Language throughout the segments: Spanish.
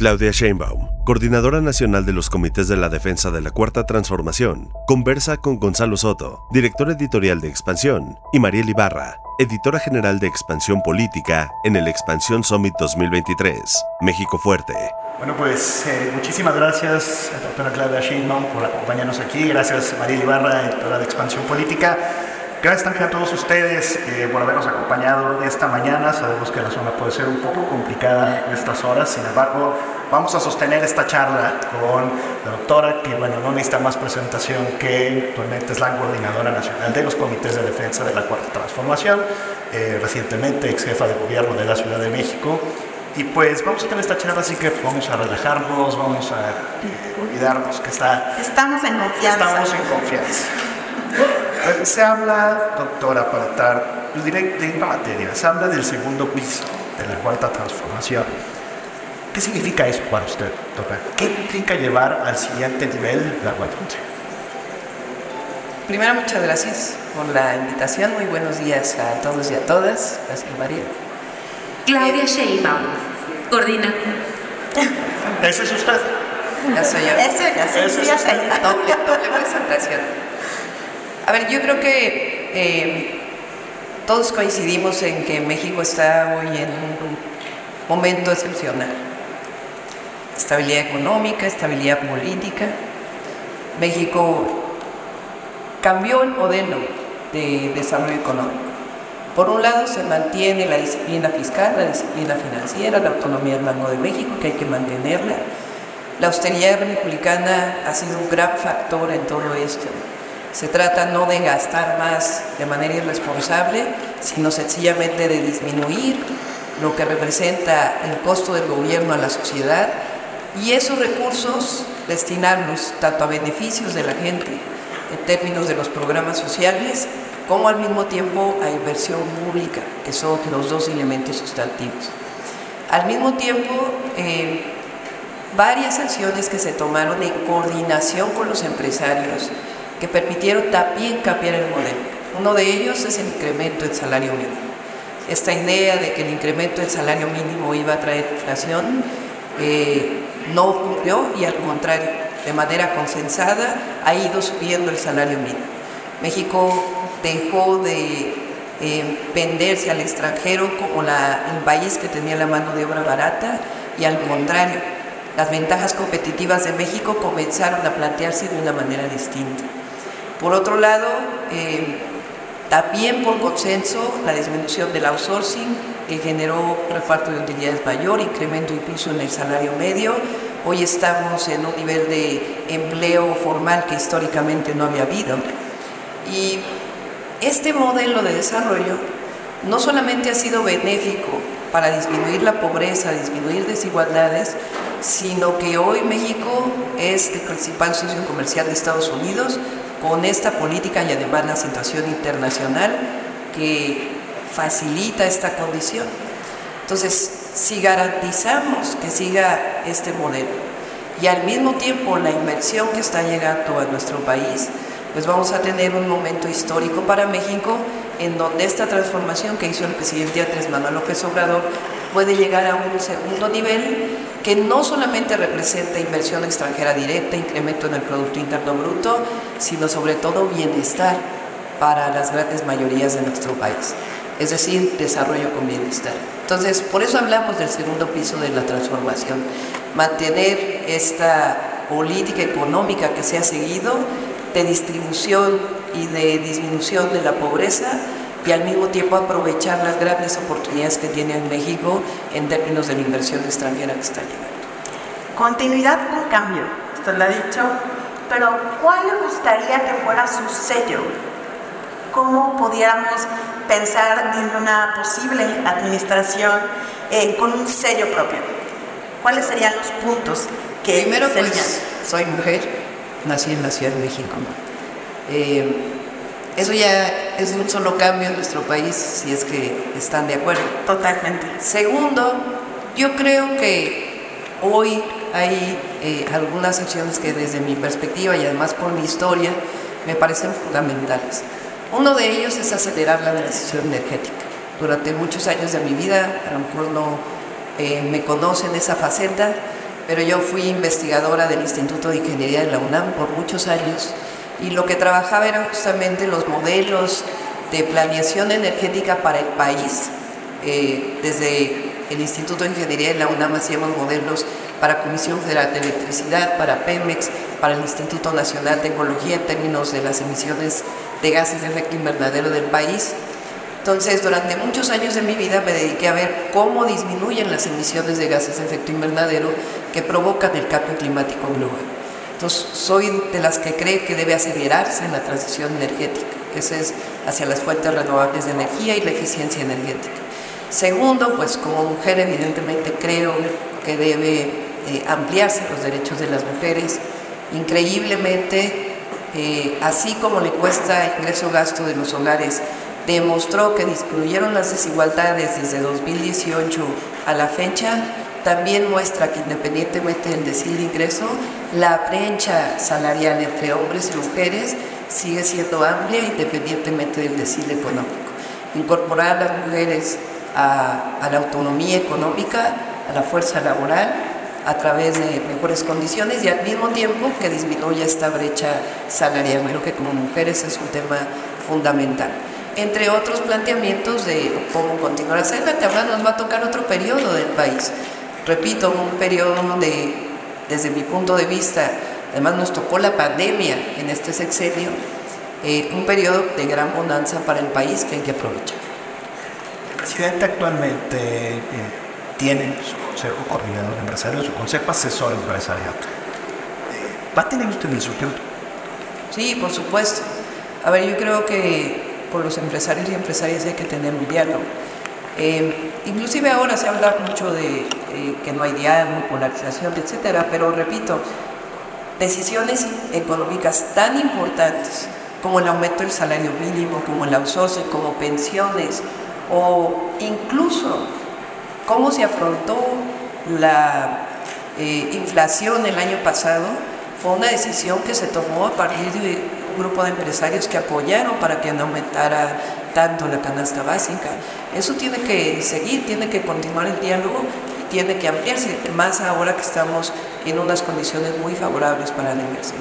Claudia Sheinbaum, coordinadora nacional de los comités de la defensa de la Cuarta Transformación, conversa con Gonzalo Soto, director editorial de Expansión, y Mariel Ibarra, editora general de Expansión Política en el Expansión Summit 2023, México Fuerte. Bueno, pues eh, muchísimas gracias, doctora Claudia Sheinbaum, por acompañarnos aquí. Gracias, Mariel Ibarra, editora de Expansión Política. Gracias también a todos ustedes eh, por habernos acompañado esta mañana. Sabemos que la zona puede ser un poco complicada en estas horas, sin embargo, vamos a sostener esta charla con la doctora, que bueno, no necesita más presentación que actualmente es la coordinadora nacional de los comités de defensa de la Cuarta Transformación, eh, recientemente ex jefa de gobierno de la Ciudad de México. Y pues vamos a tener esta charla, así que vamos a relajarnos, vamos a eh, olvidarnos que está... Estamos en confianza. Estamos en confianza. Se habla, doctora, para estar directo en materia, se habla del segundo piso de la cuarta transformación. ¿Qué significa eso para usted, doctora? ¿Qué implica llevar al siguiente nivel la cuarta Primero, muchas gracias por la invitación. Muy buenos días a todos y a todas. Gracias, María. Claudia Sheinbaum, coordina. ¿Ese es usted? Ya soy yo. Ese, ya soy, Ese ya. Doble, doble presentación. A ver, yo creo que eh, todos coincidimos en que México está hoy en un momento excepcional. Estabilidad económica, estabilidad política. México cambió el modelo de desarrollo económico. Por un lado se mantiene la disciplina fiscal, la disciplina financiera, la autonomía del Banco de México, que hay que mantenerla. La austeridad republicana ha sido un gran factor en todo esto. Se trata no de gastar más de manera irresponsable, sino sencillamente de disminuir lo que representa el costo del gobierno a la sociedad y esos recursos destinarlos tanto a beneficios de la gente en términos de los programas sociales como al mismo tiempo a inversión pública, que son los dos elementos sustantivos. Al mismo tiempo, eh, varias acciones que se tomaron en coordinación con los empresarios, que permitieron también cambiar el modelo. Uno de ellos es el incremento del salario mínimo. Esta idea de que el incremento del salario mínimo iba a traer inflación eh, no ocurrió y al contrario, de manera consensada ha ido subiendo el salario mínimo. México dejó de eh, venderse al extranjero como la, el país que tenía la mano de obra barata y al contrario, las ventajas competitivas de México comenzaron a plantearse de una manera distinta. Por otro lado, eh, también por consenso, la disminución del outsourcing, que generó reparto de utilidades mayor, incremento incluso en el salario medio. Hoy estamos en un nivel de empleo formal que históricamente no había habido. Y este modelo de desarrollo no solamente ha sido benéfico para disminuir la pobreza, disminuir desigualdades, sino que hoy México es el principal socio comercial de Estados Unidos, con esta política y además la situación internacional que facilita esta condición. Entonces, si garantizamos que siga este modelo y al mismo tiempo la inversión que está llegando a nuestro país, pues vamos a tener un momento histórico para México en donde esta transformación que hizo el presidente Andrés Manuel López Obrador puede llegar a un segundo nivel que no solamente representa inversión extranjera directa, incremento en el Producto Interno Bruto, sino sobre todo bienestar para las grandes mayorías de nuestro país, es decir, desarrollo con bienestar. Entonces, por eso hablamos del segundo piso de la transformación, mantener esta política económica que se ha seguido de distribución y de disminución de la pobreza y al mismo tiempo aprovechar las grandes oportunidades que tiene en México en términos de la inversión extranjera que está llegando. Continuidad con cambio, esto lo ha dicho, pero ¿cuál le gustaría que fuera su sello? ¿Cómo pudiéramos pensar en una posible administración eh, con un sello propio? ¿Cuáles serían los puntos que Primero, serían? pues, soy mujer, nací en la Ciudad de México. Eh, eso ya es un solo cambio en nuestro país, si es que están de acuerdo. Totalmente. Segundo, yo creo que hoy hay eh, algunas acciones que desde mi perspectiva y además por mi historia me parecen fundamentales. Uno de ellos es acelerar la transición energética. Durante muchos años de mi vida, a lo mejor no eh, me conocen esa faceta, pero yo fui investigadora del Instituto de Ingeniería de la UNAM por muchos años y lo que trabajaba era justamente los modelos de planeación energética para el país. Eh, desde el Instituto de Ingeniería de la UNAM hacíamos modelos para Comisión Federal de Electricidad, para Pemex, para el Instituto Nacional de Ecología en términos de las emisiones de gases de efecto invernadero del país. Entonces, durante muchos años de mi vida me dediqué a ver cómo disminuyen las emisiones de gases de efecto invernadero que provocan el cambio climático global. Entonces, soy de las que cree que debe acelerarse en la transición energética, que es hacia las fuentes renovables de energía y la eficiencia energética. Segundo, pues como mujer evidentemente creo que debe eh, ampliarse los derechos de las mujeres. Increíblemente, eh, así como le cuesta ingreso-gasto de los hogares, demostró que disminuyeron las desigualdades desde 2018 a la fecha, también muestra que independientemente del decil de ingreso, la brecha salarial entre hombres y mujeres sigue siendo amplia independientemente del decil económico. Incorporar a las mujeres a, a la autonomía económica, a la fuerza laboral, a través de mejores condiciones y al mismo tiempo que disminuya esta brecha salarial. Creo que como mujeres es un tema fundamental. Entre otros planteamientos de cómo continuar hacerla, ahora nos va a tocar otro periodo del país. Repito, un periodo donde, desde mi punto de vista, además nos tocó la pandemia en este sexenio, eh, un periodo de gran bonanza para el país que hay que aprovechar. El presidente actualmente eh, tiene su Consejo Coordinador Empresarial, su Consejo Asesor Empresarial. Eh, ¿Va a tener usted el suyo? Sí, por supuesto. A ver, yo creo que por los empresarios y empresarias hay que tener un diálogo. Eh, inclusive ahora se habla mucho de eh, que no hay diálogo, polarización, etcétera, pero repito, decisiones económicas tan importantes como el aumento del salario mínimo, como el outsourcing, como pensiones, o incluso cómo se afrontó la eh, inflación el año pasado, fue una decisión que se tomó a partir de grupo de empresarios que apoyaron para que no aumentara tanto la canasta básica. Eso tiene que seguir, tiene que continuar el diálogo y tiene que ampliarse, más ahora que estamos en unas condiciones muy favorables para la inversión.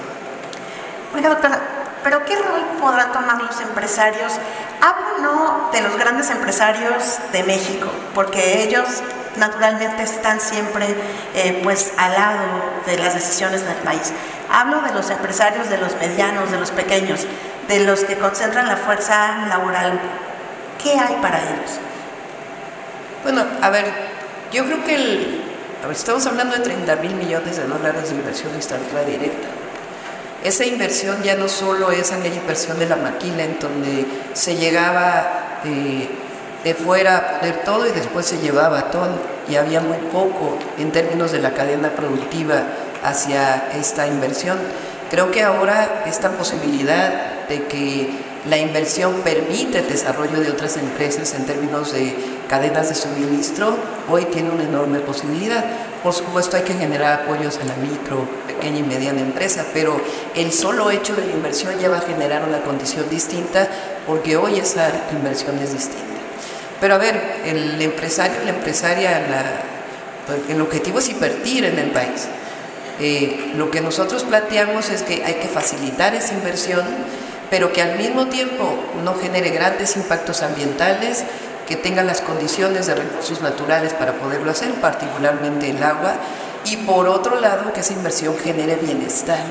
Oiga, doctora, pero ¿qué rol podrán tomar los empresarios? Hablo no de los grandes empresarios de México, porque ellos naturalmente están siempre eh, pues al lado de las decisiones del país. Hablo de los empresarios, de los medianos, de los pequeños, de los que concentran la fuerza laboral. ¿Qué hay para ellos? Bueno, a ver, yo creo que el, estamos hablando de 30 mil millones de dólares de inversión extranjera directa. Esa inversión ya no solo es aquella inversión de la maquila en donde se llegaba de fuera a poner todo y después se llevaba todo y había muy poco en términos de la cadena productiva hacia esta inversión. Creo que ahora esta posibilidad de que la inversión permite el desarrollo de otras empresas en términos de cadenas de suministro, hoy tiene una enorme posibilidad. Por supuesto hay que generar apoyos a la micro, pequeña y mediana empresa, pero el solo hecho de la inversión ya va a generar una condición distinta porque hoy esa inversión es distinta. Pero a ver, el empresario, la empresaria, la, el objetivo es invertir en el país. Eh, lo que nosotros planteamos es que hay que facilitar esa inversión, pero que al mismo tiempo no genere grandes impactos ambientales, que tenga las condiciones de recursos naturales para poderlo hacer, particularmente el agua, y por otro lado que esa inversión genere bienestar.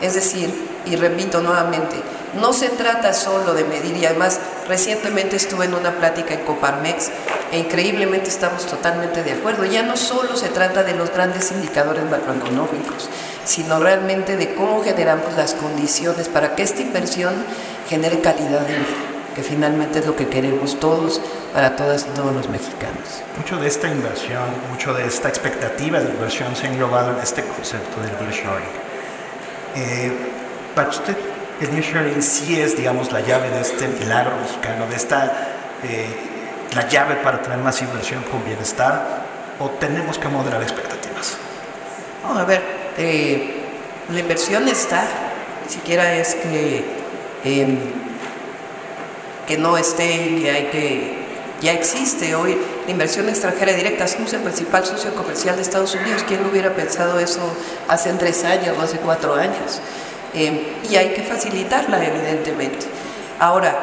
Es decir, y repito nuevamente, no se trata solo de medir, y además recientemente estuve en una plática en Coparmex e increíblemente estamos totalmente de acuerdo, ya no solo se trata de los grandes indicadores macroeconómicos, sino realmente de cómo generamos las condiciones para que esta inversión genere calidad de vida, que finalmente es lo que queremos todos para todas y todos los mexicanos. Mucho de esta inversión, mucho de esta expectativa de inversión se ha englobado en este concepto del nearshoring. Eh, para usted, el nearshoring sí es, digamos, la llave de este milagro mexicano, de esta, eh, la llave para tener más inversión con bienestar, o tenemos que moderar expectativas. a ver, eh, la inversión está, ni siquiera es que, em, que no esté, que hay que ya existe hoy la inversión extranjera directa, somos el principal socio comercial de Estados Unidos. ¿Quién hubiera pensado eso hace tres años o hace cuatro años? Eh, y hay que facilitarla, evidentemente. Ahora,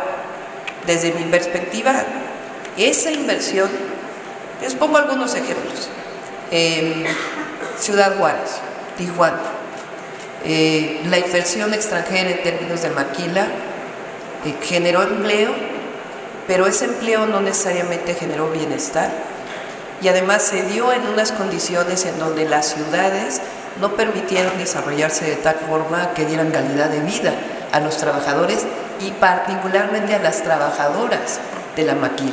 desde mi perspectiva, esa inversión, les pongo algunos ejemplos. Ciudad Juárez, Tijuana, eh, la inversión extranjera en términos de maquila eh, generó empleo pero ese empleo no necesariamente generó bienestar y además se dio en unas condiciones en donde las ciudades no permitieron desarrollarse de tal forma que dieran calidad de vida a los trabajadores y particularmente a las trabajadoras de la maquila.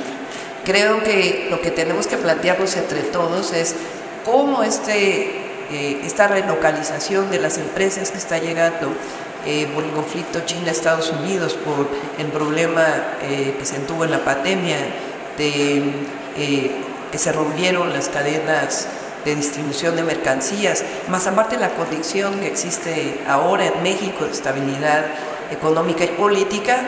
Creo que lo que tenemos que plantearnos entre todos es cómo este, eh, esta relocalización de las empresas que está llegando eh, por el conflicto China-Estados Unidos, por el problema eh, que se tuvo en la pandemia, de que se rompieron las cadenas de distribución de mercancías, más aparte la condición que existe ahora en México de estabilidad económica y política,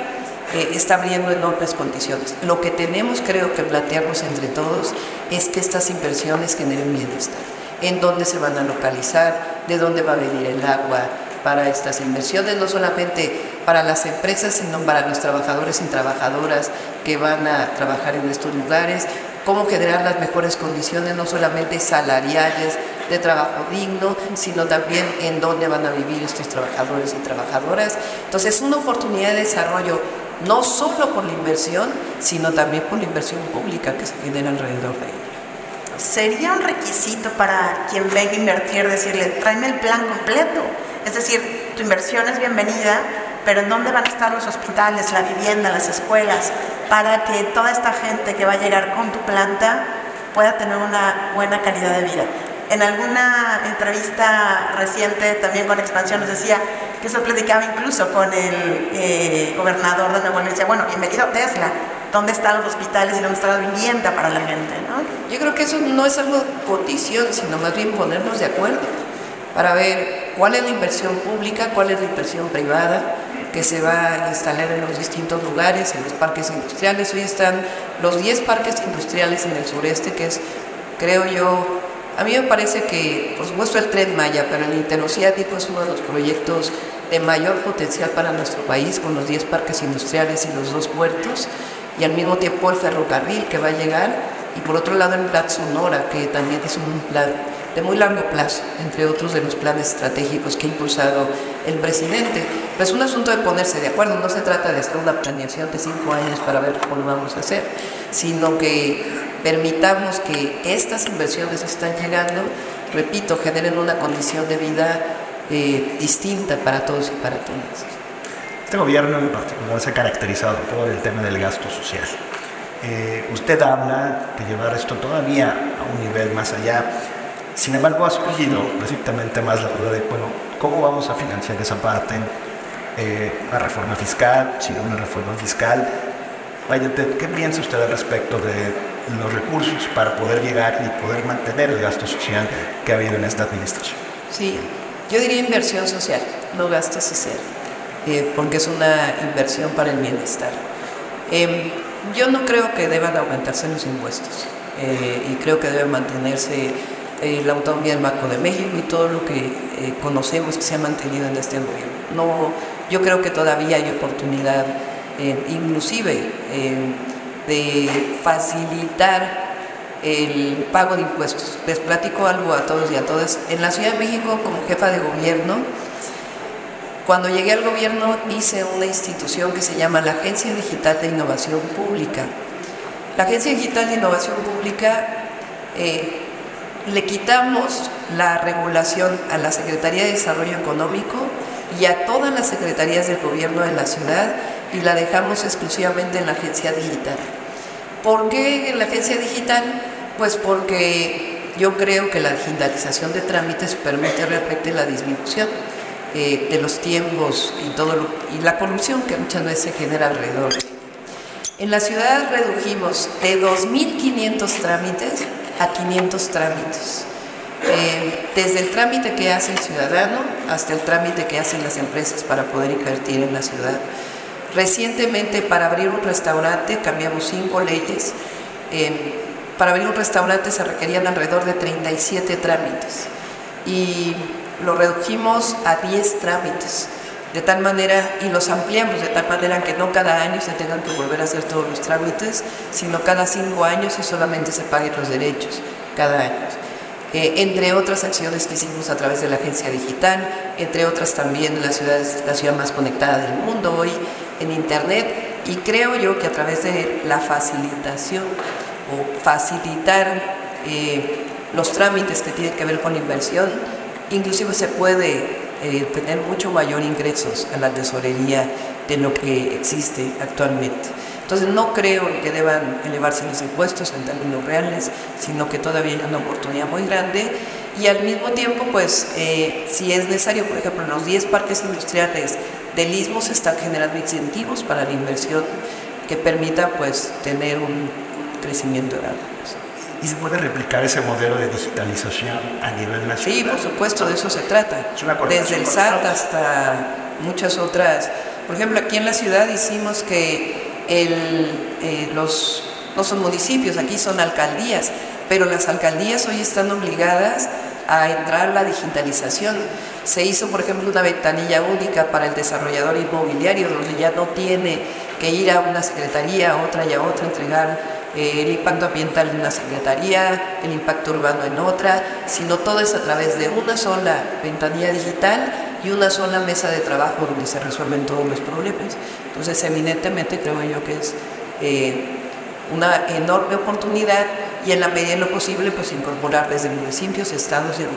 está abriendo enormes condiciones. Lo que tenemos, creo que plantearnos entre todos es que estas inversiones generen bienestar. En dónde se van a localizar, de dónde va a venir el agua, para estas inversiones, no solamente para las empresas, sino para los trabajadores y trabajadoras que van a trabajar en estos lugares, cómo generar las mejores condiciones, no solamente salariales, de trabajo digno, sino también en dónde van a vivir estos trabajadores y trabajadoras. Entonces, es una oportunidad de desarrollo no solo por la inversión, sino también por la inversión pública que se genera alrededor de ella. ¿Sería un requisito para quien venga a invertir decirle, tráeme el plan completo? Es decir, tu inversión es bienvenida, pero ¿en dónde van a estar los hospitales, la vivienda, las escuelas, para que toda esta gente que va a llegar con tu planta pueda tener una buena calidad de vida? En alguna entrevista reciente también con Expansión nos decía que eso platicaba incluso con el eh, gobernador de Nuevo León. Decía, bueno, bienvenido Tesla, ¿dónde están los hospitales y dónde está la vivienda para la gente? ¿no? Yo creo que eso no es algo condición, sino más bien ponernos de acuerdo para ver cuál es la inversión pública, cuál es la inversión privada que se va a instalar en los distintos lugares, en los parques industriales. Hoy están los 10 parques industriales en el sureste, que es, creo yo, a mí me parece que, por supuesto, el tren Maya, pero el interoceánico es uno de los proyectos de mayor potencial para nuestro país, con los 10 parques industriales y los dos puertos, y al mismo tiempo el ferrocarril que va a llegar, y por otro lado el plan Sonora, que también es un plan de muy largo plazo, entre otros de los planes estratégicos que ha impulsado el presidente. Pues es un asunto de ponerse de acuerdo, no se trata de hacer una planeación de cinco años para ver cómo lo vamos a hacer, sino que permitamos que estas inversiones que están llegando, repito, generen una condición de vida eh, distinta para todos y para todas. Este gobierno en particular se ha caracterizado por el tema del gasto social. Eh, usted habla de llevar esto todavía a un nivel más allá sin embargo, ha surgido recientemente más la duda de, bueno, ¿cómo vamos a financiar esa parte? Eh, una reforma fiscal, si no una reforma fiscal. ¿qué piensa usted al respecto de los recursos para poder llegar y poder mantener el gasto social que ha habido en esta administración? Sí, yo diría inversión social, no gasto social, eh, porque es una inversión para el bienestar. Em, yo no creo que deban aumentarse los impuestos eh, y creo que deben mantenerse eh, la autonomía del Banco de México y todo lo que eh, conocemos que se ha mantenido en este gobierno. No, yo creo que todavía hay oportunidad, eh, inclusive, de facilitar el pago de impuestos. Les platico algo a todos y a todas. En la Ciudad de México, como jefa de gobierno, cuando llegué al gobierno hice una institución que se llama la Agencia Digital de Innovación Pública. La Agencia Digital de Innovación Pública le quitamos la regulación a la Secretaría de Desarrollo Económico y a todas las secretarías del gobierno de la ciudad y la dejamos exclusivamente en la agencia digital. ¿Por qué en la agencia digital? Pues porque yo creo que la digitalización de trámites permite realmente la disminución eh, de los tiempos y, todo y la corrupción que muchas veces se genera alrededor. En la ciudad redujimos de 2.500 trámites a 500 trámites. Eh, desde el trámite que hace el ciudadano hasta el trámite que hacen las empresas para poder invertir en la ciudad. Recientemente para abrir un restaurante cambiamos cinco leyes. Eh, para abrir un restaurante se requerían alrededor de 37 trámites y lo redujimos a 10 trámites. De tal manera, y los ampliamos de tal manera que no cada año se tengan que volver a hacer todos los trámites, sino cada cinco años y solamente se paguen los derechos cada año. Eh, entre otras acciones que hicimos a través de la agencia digital, entre otras también la ciudad la ciudad más conectada del mundo hoy en Internet y creo yo que a través de la facilitación o facilitar eh, los trámites que tienen que ver con inversión, inclusive se puede eh, tener mucho mayor ingresos a la tesorería de lo que existe actualmente. Entonces no creo que deban elevarse los impuestos en términos reales, sino que todavía hay una oportunidad muy grande y al mismo tiempo, pues, eh, si es necesario, por ejemplo, los 10 parques industriales del Istmo se están generando incentivos para la inversión que permita, pues, tener un crecimiento grande. ¿Y se puede replicar ese modelo de digitalización a nivel nacional? Sí, por supuesto, de eso se trata. Desde el SAT hasta muchas otras. Por ejemplo, aquí en la ciudad hicimos que el, eh, los, no son municipios, aquí son alcaldías, pero las alcaldías hoy están obligadas a entrar a la digitalización. Se hizo, por ejemplo, una ventanilla única para el desarrollador inmobiliario, donde ya no tiene que ir a una secretaría, a otra y a otra, entregar eh, el impacto ambiental en una secretaría, el impacto urbano en otra, sino todo es a través de una sola ventanilla digital y una sola mesa de trabajo donde se resuelven todos los problemas. Entonces, eminentemente creo yo que es eh, una enorme oportunidad y en la medida de lo posible, pues incorporar desde municipios, estados y el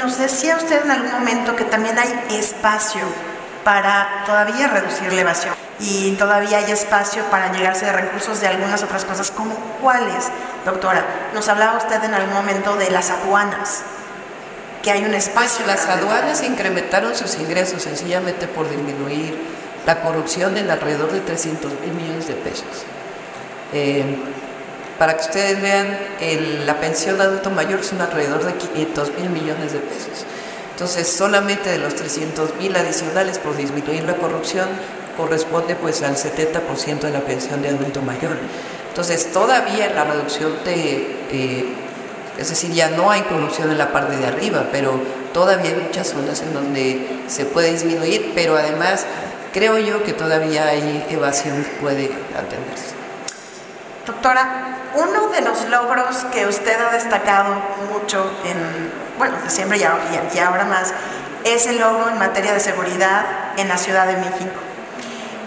Nos decía usted en algún momento que también hay espacio para todavía reducir la evasión y todavía hay espacio para llegarse de recursos de algunas otras cosas, como cuáles, doctora. Nos hablaba usted en algún momento de las aduanas que hay un espacio. las aduanas incrementaron sus ingresos sencillamente por disminuir la corrupción en alrededor de 300 mil millones de pesos. Eh, para que ustedes vean, la pensión de adulto mayor son alrededor de 500 mil millones de pesos. Entonces, solamente de los 300 mil adicionales por disminuir la corrupción corresponde pues al 70% de la pensión de adulto mayor. Entonces, todavía la reducción de es decir, ya no hay corrupción en la parte de arriba, pero todavía hay muchas zonas en donde se puede disminuir, pero además creo yo que todavía hay evasión que puede atenderse. Doctora, uno de los logros que usted ha destacado mucho en, bueno, siempre y ahora más, es el logro en materia de seguridad en la Ciudad de México.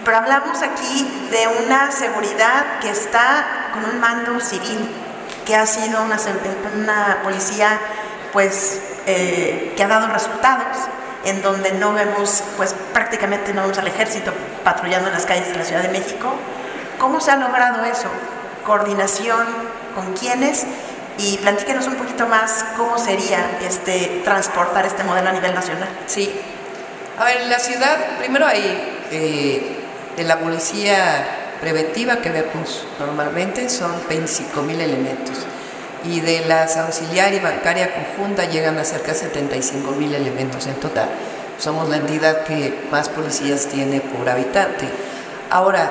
Pero hablamos aquí de una seguridad que está con un mando civil, que ha sido una, una policía pues eh, que ha dado resultados en donde no vemos, pues prácticamente no vemos al ejército patrullando en las calles de la Ciudad de México. ¿Cómo se ha logrado eso? ¿Coordinación con quiénes? Y platíquenos un poquito más cómo sería este, transportar este modelo a nivel nacional. Sí. A ver, la ciudad, primero hay eh, en la policía preventiva que vemos normalmente son 25 mil elementos y de las auxiliar y bancaria conjunta llegan a cerca de 75 mil elementos en total. Somos la entidad que más policías tiene por habitante. Ahora,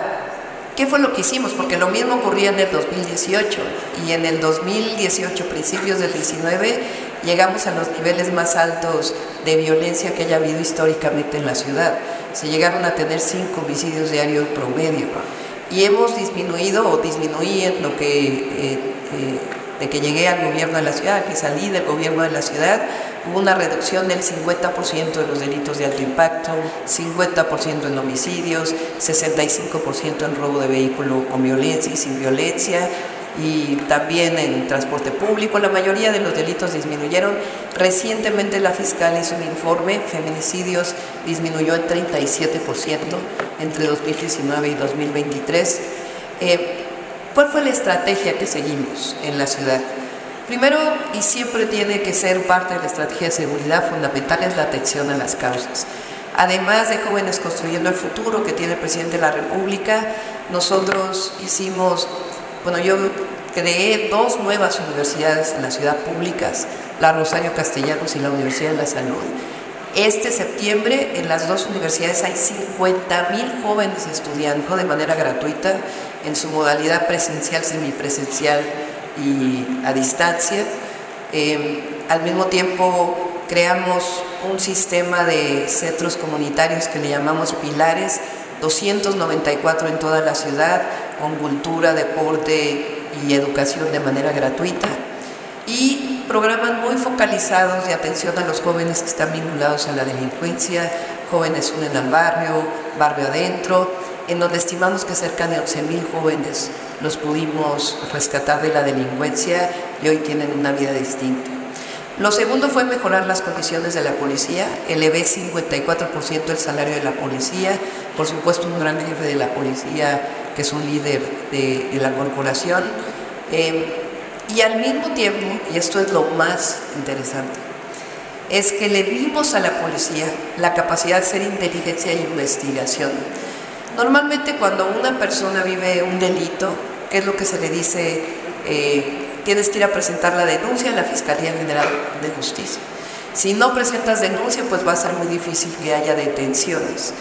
¿qué fue lo que hicimos? Porque lo mismo ocurría en el 2018 y en el 2018, principios del 19, llegamos a los niveles más altos de violencia que haya habido históricamente en la ciudad. Se llegaron a tener cinco homicidios diarios promedio y hemos disminuido o disminuí en lo que eh, eh, de que llegué al gobierno de la ciudad, que salí del gobierno de la ciudad, hubo una reducción del 50% de los delitos de alto impacto, 50% en homicidios, 65% en robo de vehículo con violencia y sin violencia, y también en transporte público. La mayoría de los delitos disminuyeron. Recientemente la fiscal hizo un informe, feminicidios disminuyó en 37% entre 2019 y 2023. Eh, ¿Cuál fue la estrategia que seguimos en la ciudad? Primero, y siempre tiene que ser parte de la estrategia de seguridad fundamental, es la atención a las causas. Además de Jóvenes Construyendo el Futuro que tiene el presidente de la República, nosotros hicimos, bueno, yo creé dos nuevas universidades en la ciudad públicas, la Rosario Castellanos y la Universidad de la Salud. Este septiembre en las dos universidades hay 50 mil jóvenes estudiando de manera gratuita en su modalidad presencial, semipresencial y a distancia. Em, al mismo tiempo creamos un sistema de centros comunitarios que le llamamos pilares, 294 en toda la ciudad, con cultura, deporte y educación de manera gratuita. Y programas muy focalizados de atención a los jóvenes que están vinculados a la delincuencia, jóvenes unen al barrio, barrio adentro, en donde estimamos que cerca de 11.000 jóvenes los pudimos rescatar de la delincuencia y hoy tienen una vida distinta. Lo segundo fue mejorar las condiciones de la policía, elevé 54% el salario de la policía, por supuesto un gran jefe de la policía que es un líder de, la corporación, eh, y al mismo tiempo, y esto es lo más interesante, es que le dimos a la policía la capacidad de hacer inteligencia e investigación. Normalmente cuando una persona vive un delito, ¿qué es lo que se le dice? Eh, tienes que ir a presentar la denuncia a la Fiscalía General de Justicia. Si no presentas denuncia, pues va a ser muy difícil que haya detenciones.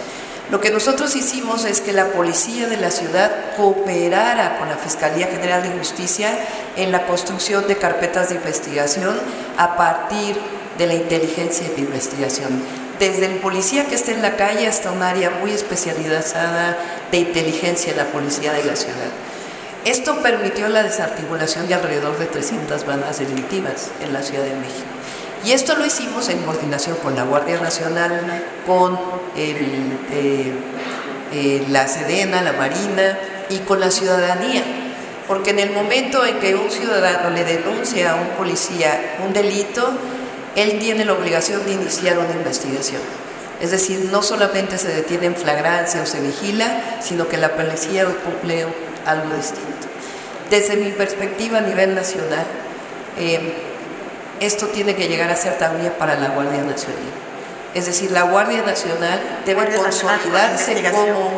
Lo que nosotros hicimos es que la policía de la ciudad cooperara con la Fiscalía General de Justicia en la construcción de carpetas de investigación a partir de la inteligencia de investigación. Desde el policía que esté en la calle hasta un área muy especializada de inteligencia en la policía de la ciudad. Esto permitió la desarticulación de alrededor de 300 bandas delictivas en la Ciudad de México. Y esto lo hicimos en coordinación con la Guardia Nacional, con eh, eh, la Sedena, la Marina y con la ciudadanía. Porque en el momento en que un ciudadano le denuncia a un policía un delito, él tiene la obligación de iniciar una investigación. Es decir, no solamente se detiene en flagrancia o se vigila, sino que la policía cumple algo distinto. Desde mi perspectiva a nivel nacional, eh, esto tiene que llegar a ser también para la Guardia Nacional. Es decir, la Guardia Nacional debe consolidarse como,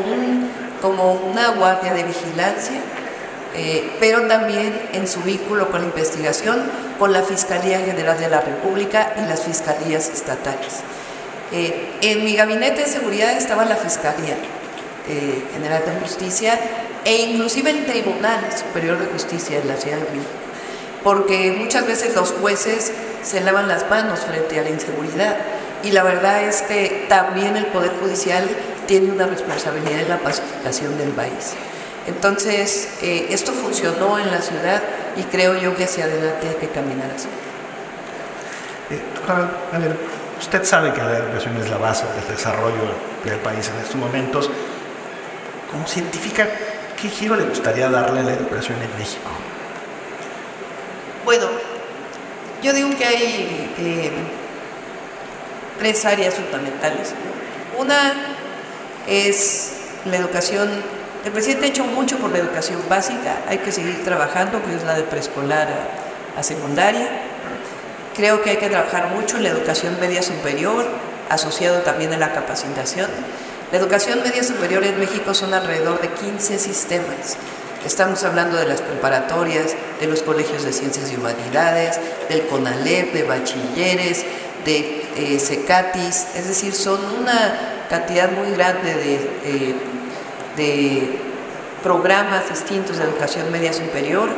como una guardia de vigilancia, eh, pero también en su vínculo con la investigación con la Fiscalía General de la República y las fiscalías estatales. Eh, en mi gabinete de seguridad estaba la Fiscalía General de Justicia e inclusive el Tribunal Superior de Justicia de la Ciudad de México, porque muchas veces los jueces se lavan las manos frente a la inseguridad y la verdad es que también el Poder Judicial tiene una responsabilidad en la pacificación del país. Entonces, eh, esto funcionó en la ciudad y creo yo que hacia adelante hay que caminar así. Eh, usted sabe que la educación es la base del desarrollo del país en estos momentos. Como científica, ¿qué giro le gustaría darle a la educación en México? Bueno, yo digo que hay eh, tres áreas fundamentales. Una es la educación. El presidente ha hecho mucho por la educación básica, hay que seguir trabajando, que es la de preescolar a secundaria. Creo que hay que trabajar mucho en la educación media superior, asociado también a la capacitación. La educación media superior en México son alrededor de 15 sistemas. Estamos hablando de las preparatorias, de los colegios de ciencias y humanidades, del CONALEP, de bachilleres, de eh, CECATIS, es decir, son una cantidad muy grande de, eh, de programas distintos de educación media superior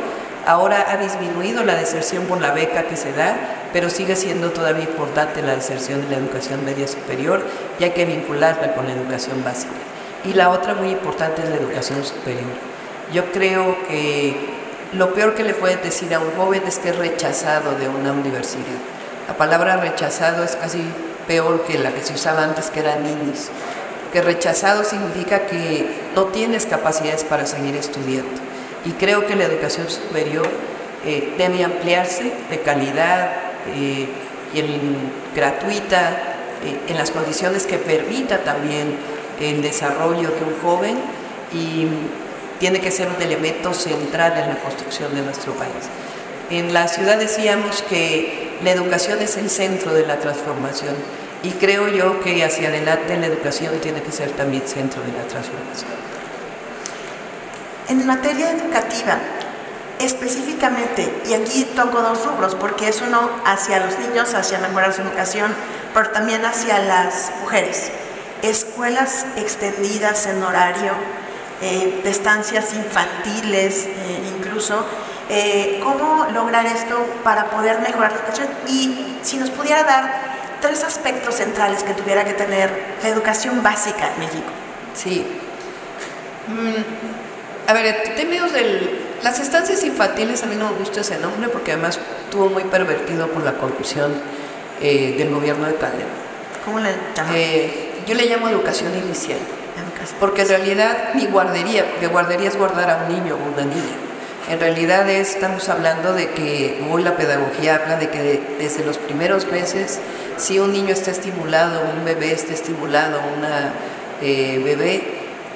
Ahora ha disminuido la deserción por la beca que se da, pero sigue siendo todavía importante la deserción de la educación media superior y hay que vincularla con la educación básica. Y la otra muy importante es la educación superior. Yo creo que lo peor que le pueden decir a un joven es que es rechazado de una universidad. La palabra rechazado es casi peor que la que se usaba antes, que era ninis. Que rechazado significa que no tienes capacidades para seguir estudiando y creo que la educación superior eh, debe ampliarse de calidad eh, y en, gratuita, eh, en las condiciones que permita también el desarrollo de un joven y tiene que ser un elemento central en la construcción de nuestro país. En la ciudad decíamos que la educación es el centro de la transformación y creo yo que hacia adelante la educación tiene que ser también centro de la transformación. En materia educativa, específicamente, y aquí toco dos rubros, porque es uno hacia los niños, hacia mejorar su educación, pero también hacia las mujeres. Escuelas extendidas en horario, eh, de estancias infantiles eh, incluso. Eh, ¿Cómo lograr esto para poder mejorar la educación? Y si nos pudiera dar tres aspectos centrales que tuviera que tener la educación básica en México. Sí. Mm, a ver, en términos de las estancias infantiles, a mí no me gusta ese nombre porque además estuvo muy pervertido por la corrupción eh, del gobierno de Calderón. ¿Cómo le llaman? Eh, yo le llamo educación inicial. Porque en realidad mi guardería, porque guardería es guardar a un niño o una niña. En realidad estamos hablando de que hoy la pedagogía habla de que desde los primeros meses si un niño está estimulado, un bebé está estimulado, una eh, bebé,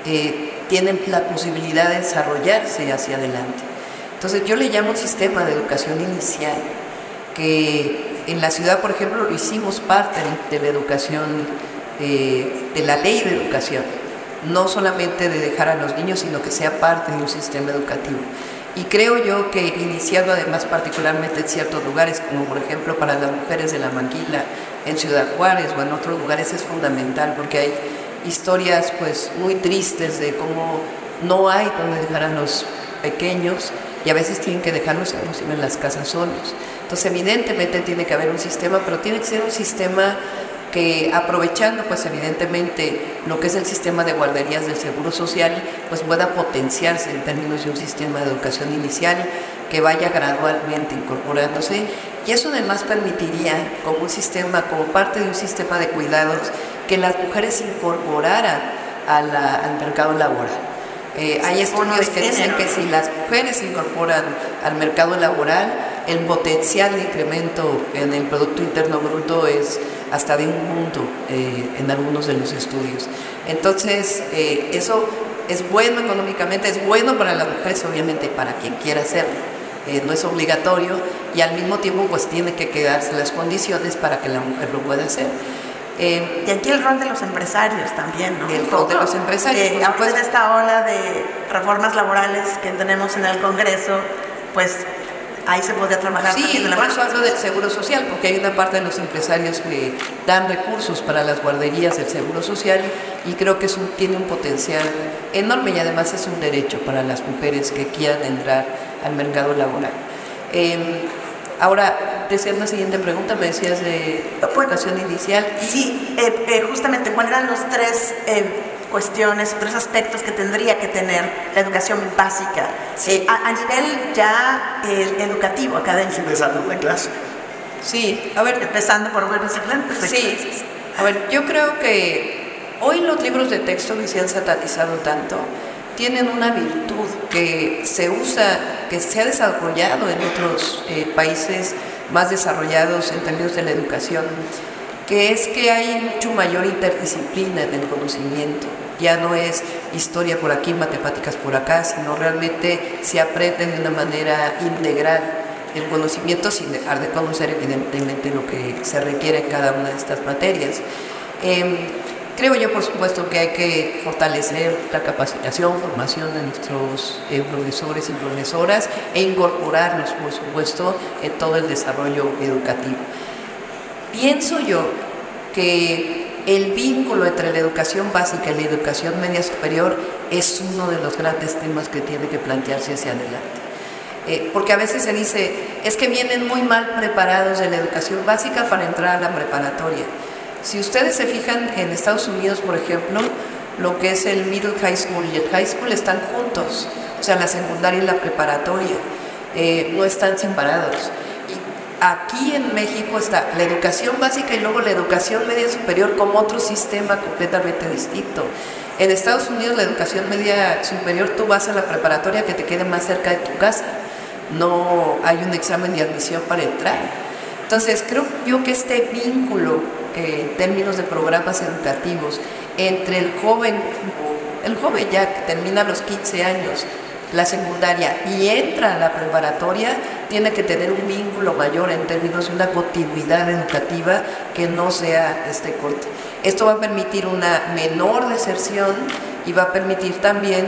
eh, tienen la posibilidad de desarrollarse hacia adelante. Entonces yo le llamo sistema de educación inicial, que en la ciudad, por ejemplo, lo hicimos parte de la educación, eh, de la ley de educación, no solamente de dejar a los niños, sino que sea parte de un sistema educativo. Y creo yo que iniciado además particularmente en ciertos lugares, como por ejemplo para las mujeres de la Manguila, en Ciudad Juárez o en otros lugares es fundamental porque hay historias pues muy tristes de cómo no hay donde dejar a los pequeños y a veces tienen que dejarlos inclusive en las casas solos. Entonces evidentemente tiene que haber un sistema, pero tiene que ser un sistema que aprovechando pues evidentemente lo que es el sistema de guarderías del Seguro Social, pues pueda potenciarse en términos de un sistema de educación inicial que vaya gradualmente incorporándose y eso además permitiría como un sistema, como parte de un sistema de cuidados, que las mujeres se incorporaran al mercado laboral. Eh, hay estudios que dicen que si las mujeres se incorporan al mercado laboral, el potencial de incremento en el Producto Interno Bruto es hasta de un punto eh, en algunos de los estudios. Entonces, eh, eso es bueno económicamente, es bueno para las mujeres, obviamente, para quien quiera hacerlo. Eh, no es obligatorio y al mismo tiempo pues tiene que quedarse las condiciones para que la mujer lo pueda hacer. y aquí el rol de los empresarios también, ¿no? El rol de los empresarios. Eh, de esta ola de reformas laborales que tenemos en el Congreso, pues ahí se podría trabajar. Sí, de la por eso hablo del seguro social, porque hay una parte de los empresarios que dan recursos para las guarderías del seguro social y creo que tiene un potencial enorme y además es un derecho para las mujeres que quieran entrar al mercado laboral. Eh, ahora, decía la siguiente pregunta, me decías de educación inicial. Sí, eh, eh, justamente, ¿cuáles eran los tres eh, cuestiones, tres aspectos que tendría que tener la educación básica eh, a, nivel ya eh, educativo, académico. Empezando la clase. Sí, a ver. Empezando por buenos Sí, a ver, yo creo que hoy los libros de texto que se han satanizado tanto tienen una virtud que se usa, que se ha desarrollado en otros eh, países más desarrollados en términos de la educación que es que hay mucho mayor interdisciplina en el conocimiento. Ya no es historia por aquí, matemáticas por acá, sino realmente se aprende de una manera integral el conocimiento sin dejar de conocer evidentemente lo que se requiere en cada una de estas materias. Em, creo yo, por supuesto, que hay que fortalecer la capacitación, formación de nuestros eh, profesores y profesoras e incorporarlos, por supuesto, en todo el desarrollo educativo. Pienso yo que el vínculo entre la educación básica y la educación media superior es uno de los grandes temas que tiene que plantearse hacia adelante. Eh, porque a veces se dice, es que vienen muy mal preparados de la educación básica para entrar a la preparatoria. Si ustedes se fijan en Estados Unidos, por ejemplo, lo que es el middle high school y el high school están juntos, o sea, la secundaria y la preparatoria, eh, no están separados. Aquí en México está la educación básica y luego la educación media superior como otro sistema completamente distinto. En Estados Unidos la educación media superior tú vas a la preparatoria que te quede más cerca de tu casa. No hay un examen de admisión para entrar. Entonces creo yo que este vínculo eh, en términos de programas educativos entre el joven El joven ya que termina los 15 años la secundaria y entra a la preparatoria, tiene que tener un vínculo mayor en términos de una continuidad educativa que no sea este corte. Esto va a permitir una menor deserción y va a permitir también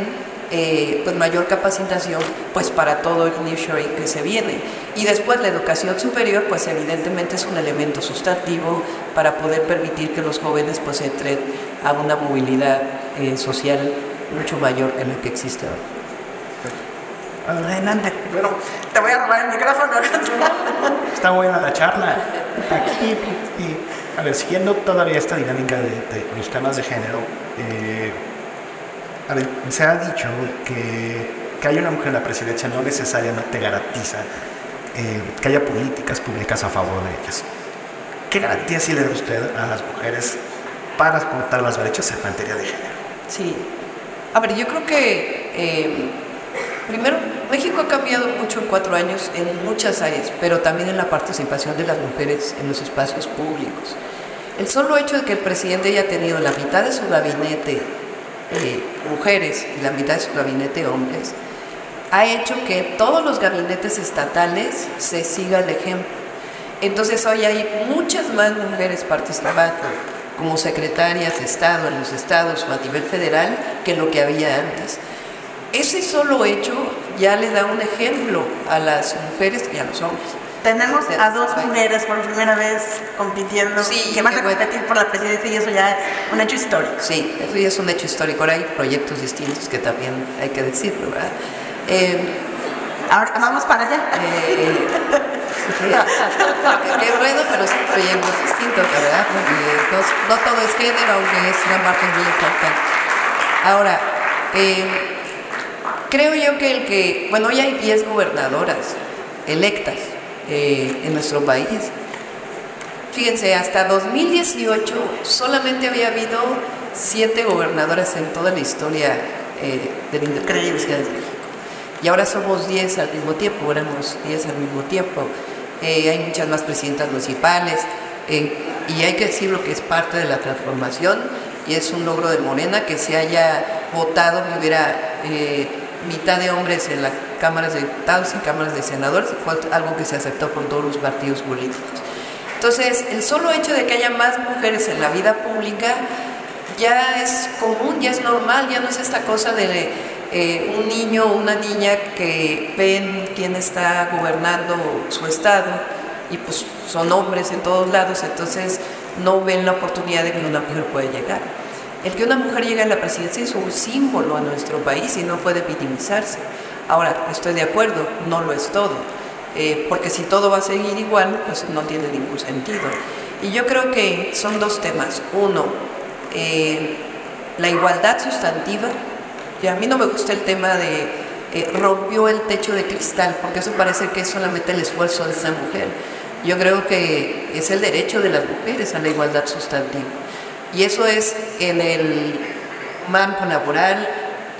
eh, pues mayor capacitación pues para todo el nearshoring que se viene. Y después la educación superior pues evidentemente es un elemento sustantivo para poder permitir que los jóvenes pues entren a una movilidad eh, social mucho mayor que la que existe ahora. Adelante. Bueno, te voy a robar el micrófono. Está buena la charla. Aquí, a ver, siguiendo todavía esta dinámica de, los temas de género, eh, a ver, se ha dicho que que haya una mujer en la presidencia no necesariamente garantiza eh, que haya políticas públicas a favor de ellas. ¿Qué garantía sí le da usted a las mujeres para cortar las brechas en materia de género? Sí. A ver, yo creo que eh, primero México ha cambiado mucho en cuatro años en muchas áreas, pero también en la participación de las mujeres en los espacios públicos. El solo hecho de que el presidente haya tenido la mitad de su gabinete eh, mujeres y la mitad de su gabinete hombres, ha hecho que todos los gabinetes estatales se siga el ejemplo. Entonces hoy hay muchas más mujeres participando como secretarias de Estado en los estados o a nivel federal que lo que había antes. Ese solo hecho ya le da un ejemplo a las mujeres y a los hombres. Tenemos a dos mujeres por primera vez compitiendo, que van a competir por la presidencia y eso ya es un hecho histórico. Sí, eso ya es un hecho histórico. Ahora hay proyectos distintos que también hay que decirlo, ¿verdad? Eh, Ahora vamos para allá. Eh, qué bueno, pero son proyectos distintos, ¿verdad? No, no, todo es género, aunque es una parte muy importante. Ahora, eh, creo yo que el que, bueno, hoy hay 10 gobernadoras electas eh, en nuestro país. Fíjense, hasta 2018 solamente había habido siete gobernadoras en toda la historia eh, de la independencia de México. Y ahora somos 10 al mismo tiempo, éramos 10 al mismo tiempo. Eh, hay muchas más presidentas municipales y hay que decir lo que es parte de la transformación y es un logro de Morena que se haya votado, que hubiera mitad de hombres en las cámaras de diputados y cámaras de senadores, fue algo que se aceptó por todos los partidos políticos. Entonces, el solo hecho de que haya más mujeres en la vida pública ya es común, ya es normal, ya no es esta cosa de eh, un niño o una niña que ven quién está gobernando su estado y pues son hombres en todos lados, entonces no ven la oportunidad de que una mujer pueda llegar. El que una mujer llegue a la presidencia es un símbolo a nuestro país y no puede minimizarse. Ahora, estoy de acuerdo, no lo es todo, eh, porque si todo va a seguir igual, pues no tiene ningún sentido. Y yo creo que son dos temas. Uno, eh, la igualdad sustantiva. Y a mí no me gusta el tema de eh, rompió el techo de cristal, porque eso parece que es solamente el esfuerzo de esa mujer. Yo creo que es el derecho de las mujeres a la igualdad sustantiva. Y eso es en el marco laboral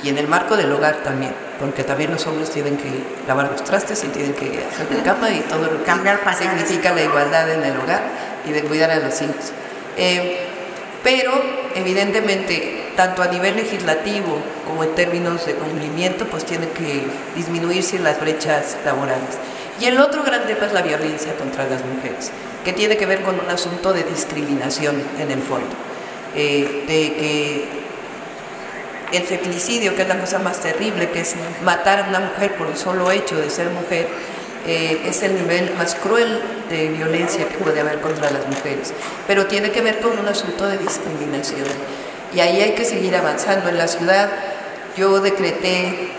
y en el marco del hogar también, porque también los hombres tienen que lavar los trastes y tienen que hacer la cama y todo lo que Cambiar significa la igualdad en el hogar y de cuidar a los hijos. Eh, pero evidentemente, tanto a nivel legislativo como en términos de cumplimiento, pues tienen que disminuirse las brechas laborales. Y el otro gran tema es la violencia contra las mujeres, que tiene que ver con un asunto de discriminación en el fondo. Eh, de que el feminicidio, que es la cosa más terrible, que es matar a una mujer por el solo hecho de ser mujer, eh, es el nivel más cruel de violencia que puede haber contra las mujeres. Pero tiene que ver con un asunto de discriminación. Y ahí hay que seguir avanzando. En la ciudad yo decreté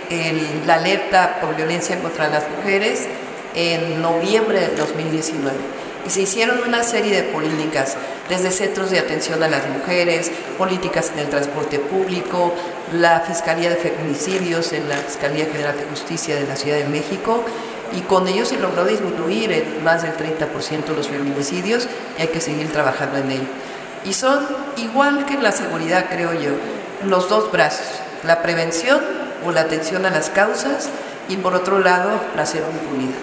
la alerta por violencia contra las mujeres en noviembre del 2019 y se hicieron una serie de políticas, desde centros de atención a las mujeres, políticas en el transporte público, la Fiscalía de Feminicidios en la Fiscalía General de Justicia de la Ciudad de México, y con ello se logró disminuir en más del 30% los feminicidios y hay que seguir trabajando en ello. Y son igual que en la seguridad, creo yo, los dos brazos, la prevención o la atención a las causas y por otro lado la cero impunidad.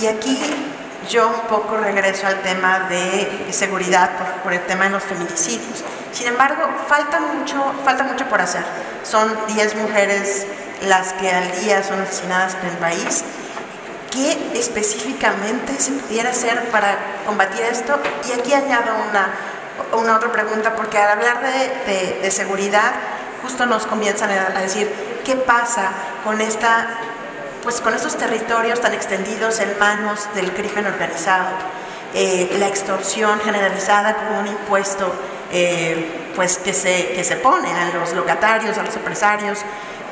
Y aquí yo un poco regreso al tema de seguridad por, el tema de los feminicidios. Sin embargo, falta mucho, falta mucho por hacer. Son 10 mujeres las que al día son asesinadas en el país. ¿Qué específicamente se pudiera hacer para combatir esto? Y aquí añado una, una otra pregunta, porque al hablar de, de, seguridad, justo nos comienzan a, decir qué pasa con esta pues con estos territorios tan extendidos en manos del crimen organizado, eh, la extorsión generalizada como un impuesto eh, pues que se, que se pone a los locatarios, a los empresarios.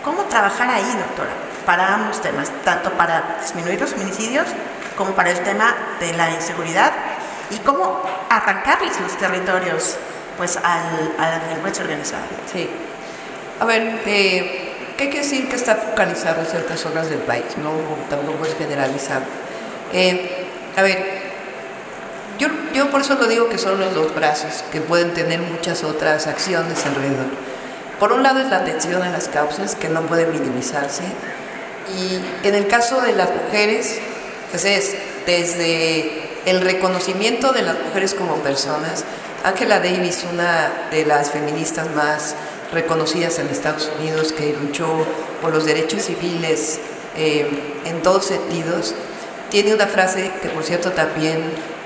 ¿Cómo trabajar ahí, doctora? Para ambos temas, tanto para disminuir los feminicidios como para el tema de la inseguridad y cómo arrancarles los territorios pues al, a la delincuencia organizada. Sí. A ver, eh, ¿qué quiere decir que está focalizado en ciertas zonas del país? No, tampoco es generalizar. Eh, a ver, yo, yo por eso lo digo que son los dos brazos, que pueden tener muchas otras acciones alrededor. Por un lado es la atención a las causas, que no puede minimizarse. Y en el caso de las mujeres, pues es desde el reconocimiento de las mujeres como personas. Angela Davis, una de las feministas más reconocidas en Estados Unidos, que luchó por los derechos civiles eh, en todos sentidos, tiene una frase que por cierto también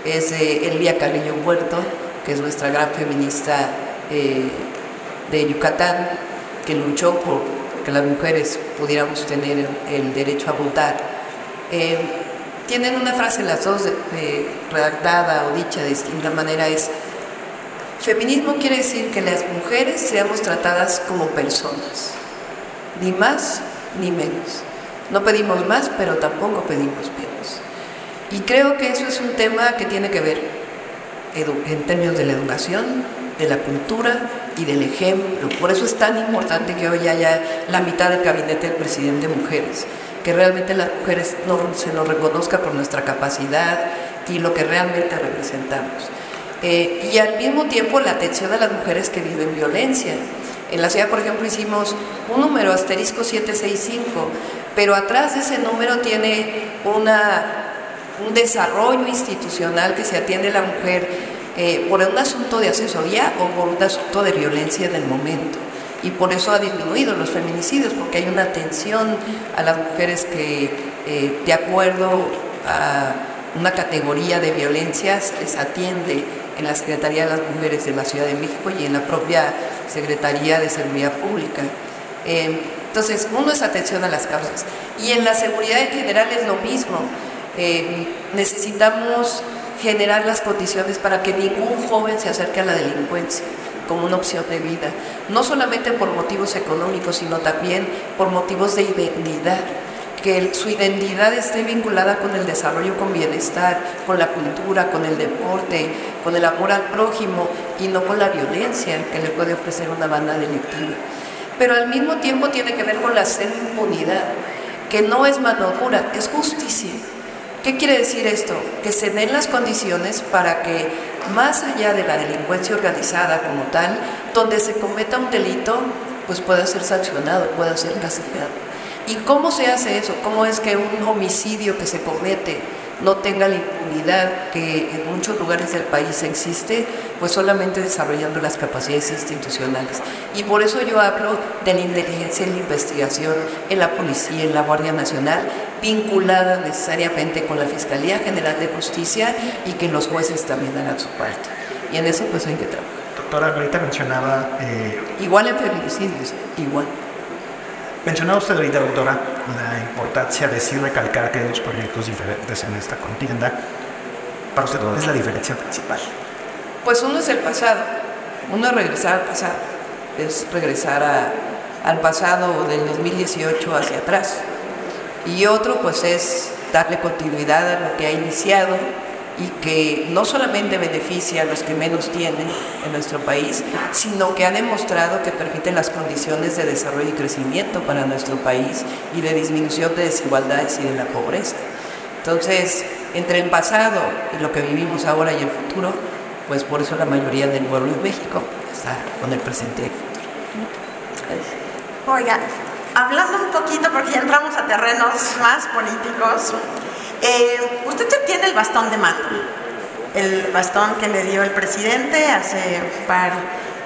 es de Elvia Carrillo Puerto, que es nuestra gran feminista eh, de Yucatán, que luchó por que las mujeres pudiéramos tener el, derecho a votar. Eh, tienen una frase las dos redactada o dicha de distinta manera, es, feminismo quiere decir que las mujeres seamos tratadas como personas, ni más ni menos. No pedimos más, pero tampoco pedimos menos. Y creo que eso es un tema que tiene que ver en términos de la educación, de la cultura y del ejemplo. Por eso es tan importante que hoy haya la mitad del gabinete del presidente mujeres, que realmente las mujeres no, se nos reconozca por nuestra capacidad y lo que realmente representamos. Eh, y al mismo tiempo la atención a las mujeres que viven violencia. En la ciudad, por ejemplo, hicimos un número asterisco 765, pero atrás de ese número tiene una un desarrollo institucional que se atiende a la mujer eh, por un asunto de asesoría o por un asunto de violencia en el momento. Y por eso ha disminuido los feminicidios, porque hay una atención a las mujeres que, eh, de acuerdo a una categoría de violencias, se atiende en la Secretaría de las Mujeres de la Ciudad de México y en la propia Secretaría de Seguridad Pública. Eh, entonces, uno es atención a las causas. Y en la seguridad en general es lo mismo. Eh, necesitamos generar las condiciones para que ningún joven se acerque a la delincuencia como una opción de vida, no solamente por motivos económicos, sino también por motivos de identidad, que su identidad esté vinculada con el desarrollo con bienestar, con la cultura, con el deporte, con el amor al prójimo y no con la violencia que le puede ofrecer una banda delictiva. Pero al mismo tiempo tiene que ver con la ser impunidad, que no es mano dura, es justicia. ¿Qué quiere decir esto? Que se den las condiciones para que, más allá de la delincuencia organizada como tal, donde se cometa un delito, pues pueda ser sancionado, pueda ser castigado. ¿Y cómo se hace eso? ¿Cómo es que un homicidio que se comete no tenga la impunidad que en muchos lugares del país existe, pues solamente desarrollando las capacidades institucionales. Y por eso yo hablo de la inteligencia y la investigación en la policía, en la Guardia Nacional, vinculada necesariamente con la Fiscalía General de Justicia y que los jueces también hagan su parte. Y en eso pues hay que trabajar. Doctora, ahorita mencionaba... Eh, igual en feminicidios, igual. Mencionaba usted ahorita, doctora, la importancia de sí recalcar que hay dos proyectos diferentes en esta contienda. Para usted, ¿cuál es la diferencia principal? Pues uno es el pasado, uno es regresar al pasado, es regresar al pasado del 2018 hacia atrás. Y otro pues es darle continuidad a lo que ha iniciado y que no solamente beneficia a los que menos tienen en nuestro país, sino que ha demostrado que permite las condiciones de desarrollo y crecimiento para nuestro país y de disminución de desigualdades y de la pobreza. Entonces, entre el pasado y lo que vivimos ahora y el futuro, pues por eso la mayoría del pueblo de México está con el presente y. Oiga, hablando un poquito, porque ya entramos a terrenos más políticos, eh, usted ya tiene el bastón de mando, el bastón que le dio el presidente hace un par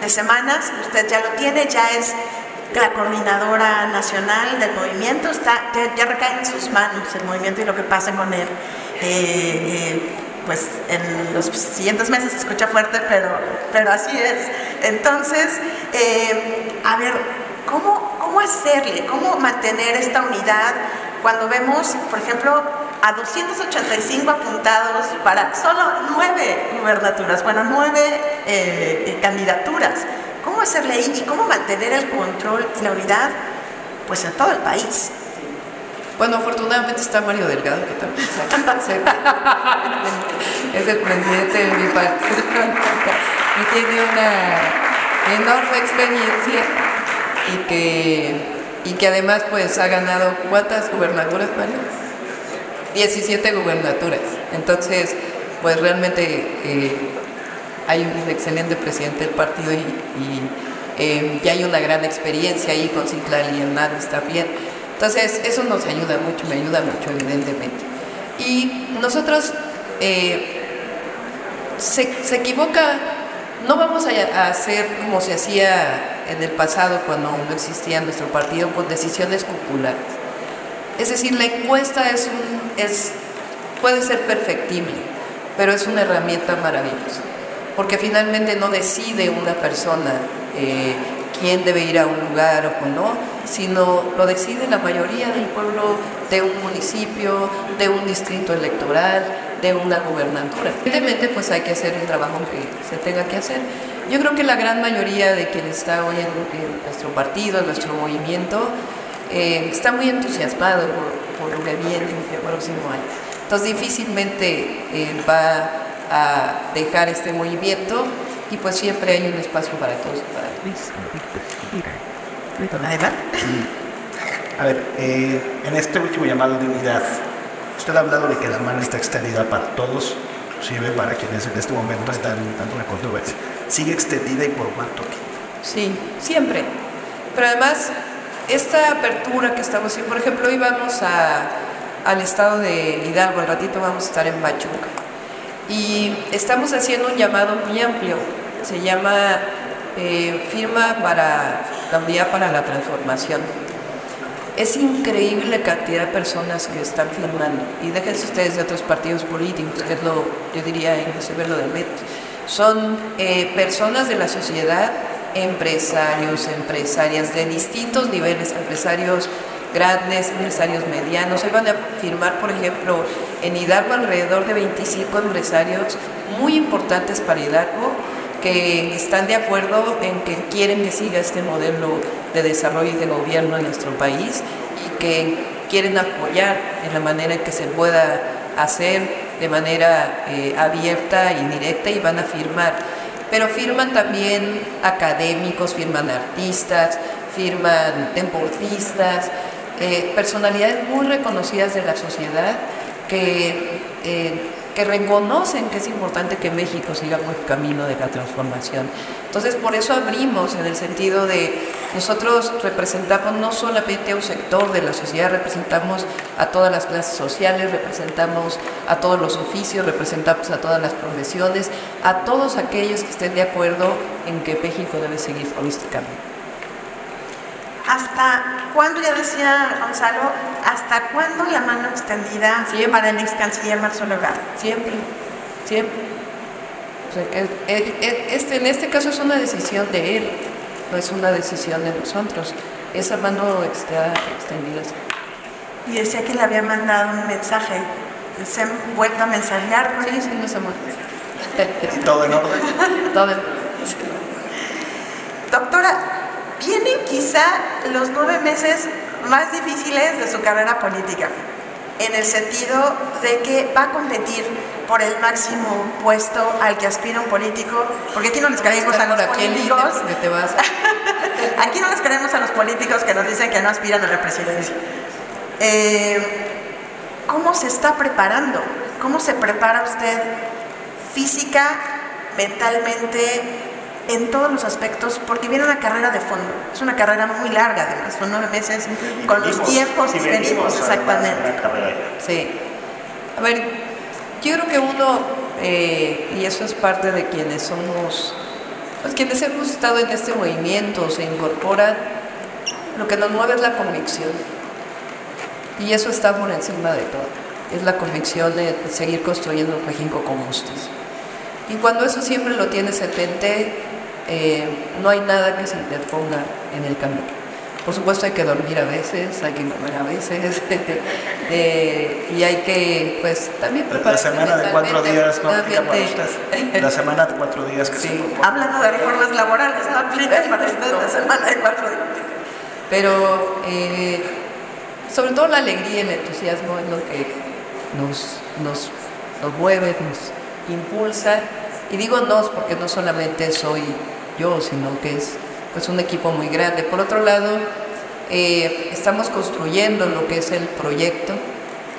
de semanas, usted ya lo tiene, ya es la coordinadora nacional del movimiento, está, ya, recae en sus manos el movimiento y lo que pasa con él. Eh, eh, pues en los siguientes meses se escucha fuerte, pero, pero así es. Entonces, a ver, ¿cómo, ¿cómo hacerle? ¿Cómo mantener esta unidad cuando vemos, por ejemplo, a 285 apuntados para solo nueve gubernaturas, bueno, nueve candidaturas? ¿Cómo hacerle ahí y cómo mantener el control y la unidad pues en todo el país? Bueno, afortunadamente está Mario Delgado, que también es el presidente de mi partido y tiene una enorme experiencia y que, y que además pues ha ganado ¿cuántas gubernaturas, Mario? 17 gubernaturas. Entonces, pues realmente eh, hay un excelente presidente del partido y, eh, ya hay una gran experiencia ahí con Citlali y Hernández también. Entonces, eso nos ayuda mucho, me ayuda mucho, evidentemente. Y nosotros, eh, se, se, equivoca, no vamos a, hacer como se hacía en el pasado cuando no existía nuestro partido con decisiones populares. Es decir, la encuesta es, es puede ser perfectible, pero es una herramienta maravillosa porque finalmente no decide una persona eh, quién debe ir a un lugar o no, sino lo decide la mayoría del pueblo de un municipio, de un distrito electoral, de una gubernatura. Evidentemente pues hay que hacer el trabajo que se tenga que hacer. Yo creo que la gran mayoría de quien está hoy en, nuestro partido, en nuestro movimiento, eh, está muy entusiasmado por, lo que viene en el próximo año. Entonces difícilmente eh, va a dejar este movimiento y pues siempre hay un espacio para todos. A ver, eh, en este último llamado de unidad, usted ha hablado de que la mano está extendida para todos, inclusive para quienes en este momento están dando una controversia. ¿Sigue extendida y por cuánto tiempo? Sí, siempre. Pero además, esta apertura que estamos haciendo, por ejemplo, hoy vamos a, al estado de Hidalgo, al ratito vamos a estar en Pachuca. Y estamos haciendo un llamado muy amplio, se llama eh, Firma para la Unidad para la Transformación. Es increíble la cantidad de personas que están firmando, y déjense ustedes de otros partidos políticos, que es lo, yo diría, inclusive lo del MET. Son eh, personas de la sociedad, empresarios, empresarias de distintos niveles, empresarios grandes, empresarios medianos. Hoy van a firmar, por ejemplo, en Hidalgo alrededor de 25 empresarios muy importantes para Hidalgo que están de acuerdo en que quieren que siga este modelo de desarrollo y de gobierno en nuestro país y que quieren apoyar en la manera en que se pueda hacer de manera eh, abierta y directa y van a firmar. Pero firman también académicos, firman artistas, firman deportistas, eh, personalidades muy reconocidas de la sociedad que, eh, que reconocen que es importante que México siga por el camino de la transformación. Entonces, por eso abrimos en el sentido de nosotros representamos no solamente a un sector de la sociedad, representamos a todas las clases sociales, representamos a todos los oficios, representamos a todas las profesiones, a todos aquellos que estén de acuerdo en que México debe seguir por camino. ¿Hasta cuándo, ya decía Gonzalo, hasta cuándo la mano extendida para el ex canciller Marcelo Ebrard? Siempre, siempre. este, en este caso es una decisión de él, no es una decisión de nosotros. Esa mano está extendida. Y decía que le había mandado un mensaje. ¿Se han vuelto a mensajear? Sí, sí, nos hemos. ¿Todo en orden? Todo en Doctora, vienen quizá los nueve meses más difíciles de su carrera política, en el sentido de que va a competir por el máximo puesto al que aspira un político, porque aquí no les creemos a los políticos. Aquí no les creemos a los políticos que nos dicen que no aspiran a la presidencia. Eh, ¿Cómo se está preparando? ¿Cómo se prepara usted física, mentalmente, en todos los aspectos, porque viene una carrera de fondo. Es una carrera muy larga, además, son nueve meses con los tiempos y venimos, exactamente. Sí. A ver, yo creo que uno, eh, y eso es parte de quienes somos pues quienes hemos estado en este movimiento se incorporan, lo que nos mueve es la convicción. Y eso está por encima de todo. Es la convicción de seguir construyendo México con justicia. Y cuando eso siempre lo tienes en mente, eh, no hay nada que se interponga en el camino. Por supuesto hay que dormir a veces, hay que comer a veces eh, y hay que pues también prepararse La semana de cuatro días no aplica para usted. La semana de cuatro días que sí. Hablando de reformas laborales, no aplica para usted la semana de cuatro días. Pero eh, sobre todo la alegría y el entusiasmo es lo que nos, nos, nos mueve, nos impulsa. Y digo nos porque no solamente soy yo, sino que es pues un equipo muy grande. Por otro lado, eh, estamos construyendo lo que es el proyecto,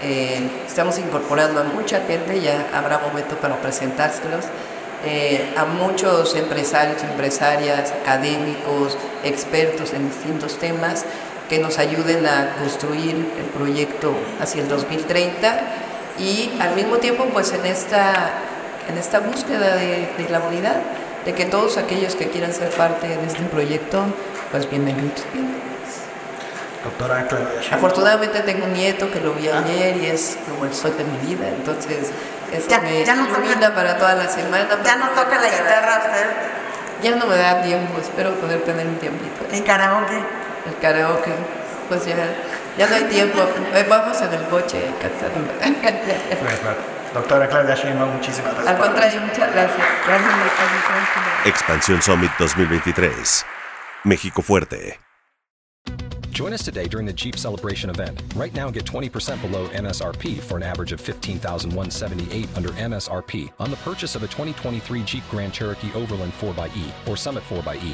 eh, estamos incorporando a mucha gente, ya habrá momento para presentárselos, eh, a muchos empresarios, empresarias, académicos, expertos en distintos temas que nos ayuden a construir el proyecto hacia el 2030 y al mismo tiempo pues en esta, en esta búsqueda de, de la unidad de que todos aquellos que quieran ser parte de este proyecto, pues bienvenidos. Doctora Afortunadamente tengo un nieto que lo vi ah. ayer y es como el sol de mi vida, entonces eso ya, me ya no ilumina para toda la semana. Ya no toca la guitarra usted. Ya no me da tiempo, espero poder tener un tiempito. ¿El karaoke? El karaoke, pues ya, ya no hay tiempo. Vamos en el coche cantando. Doctora Claudia Sheinbaum, muchísimas gracias. Al contrario, muchas gracias. Expansión Summit 2023. México Fuerte. Join us today during the Jeep Celebration event. Right now, get 20% below MSRP for an average of 15178 under MSRP on the purchase of a 2023 Jeep Grand Cherokee Overland 4xE or Summit 4xE.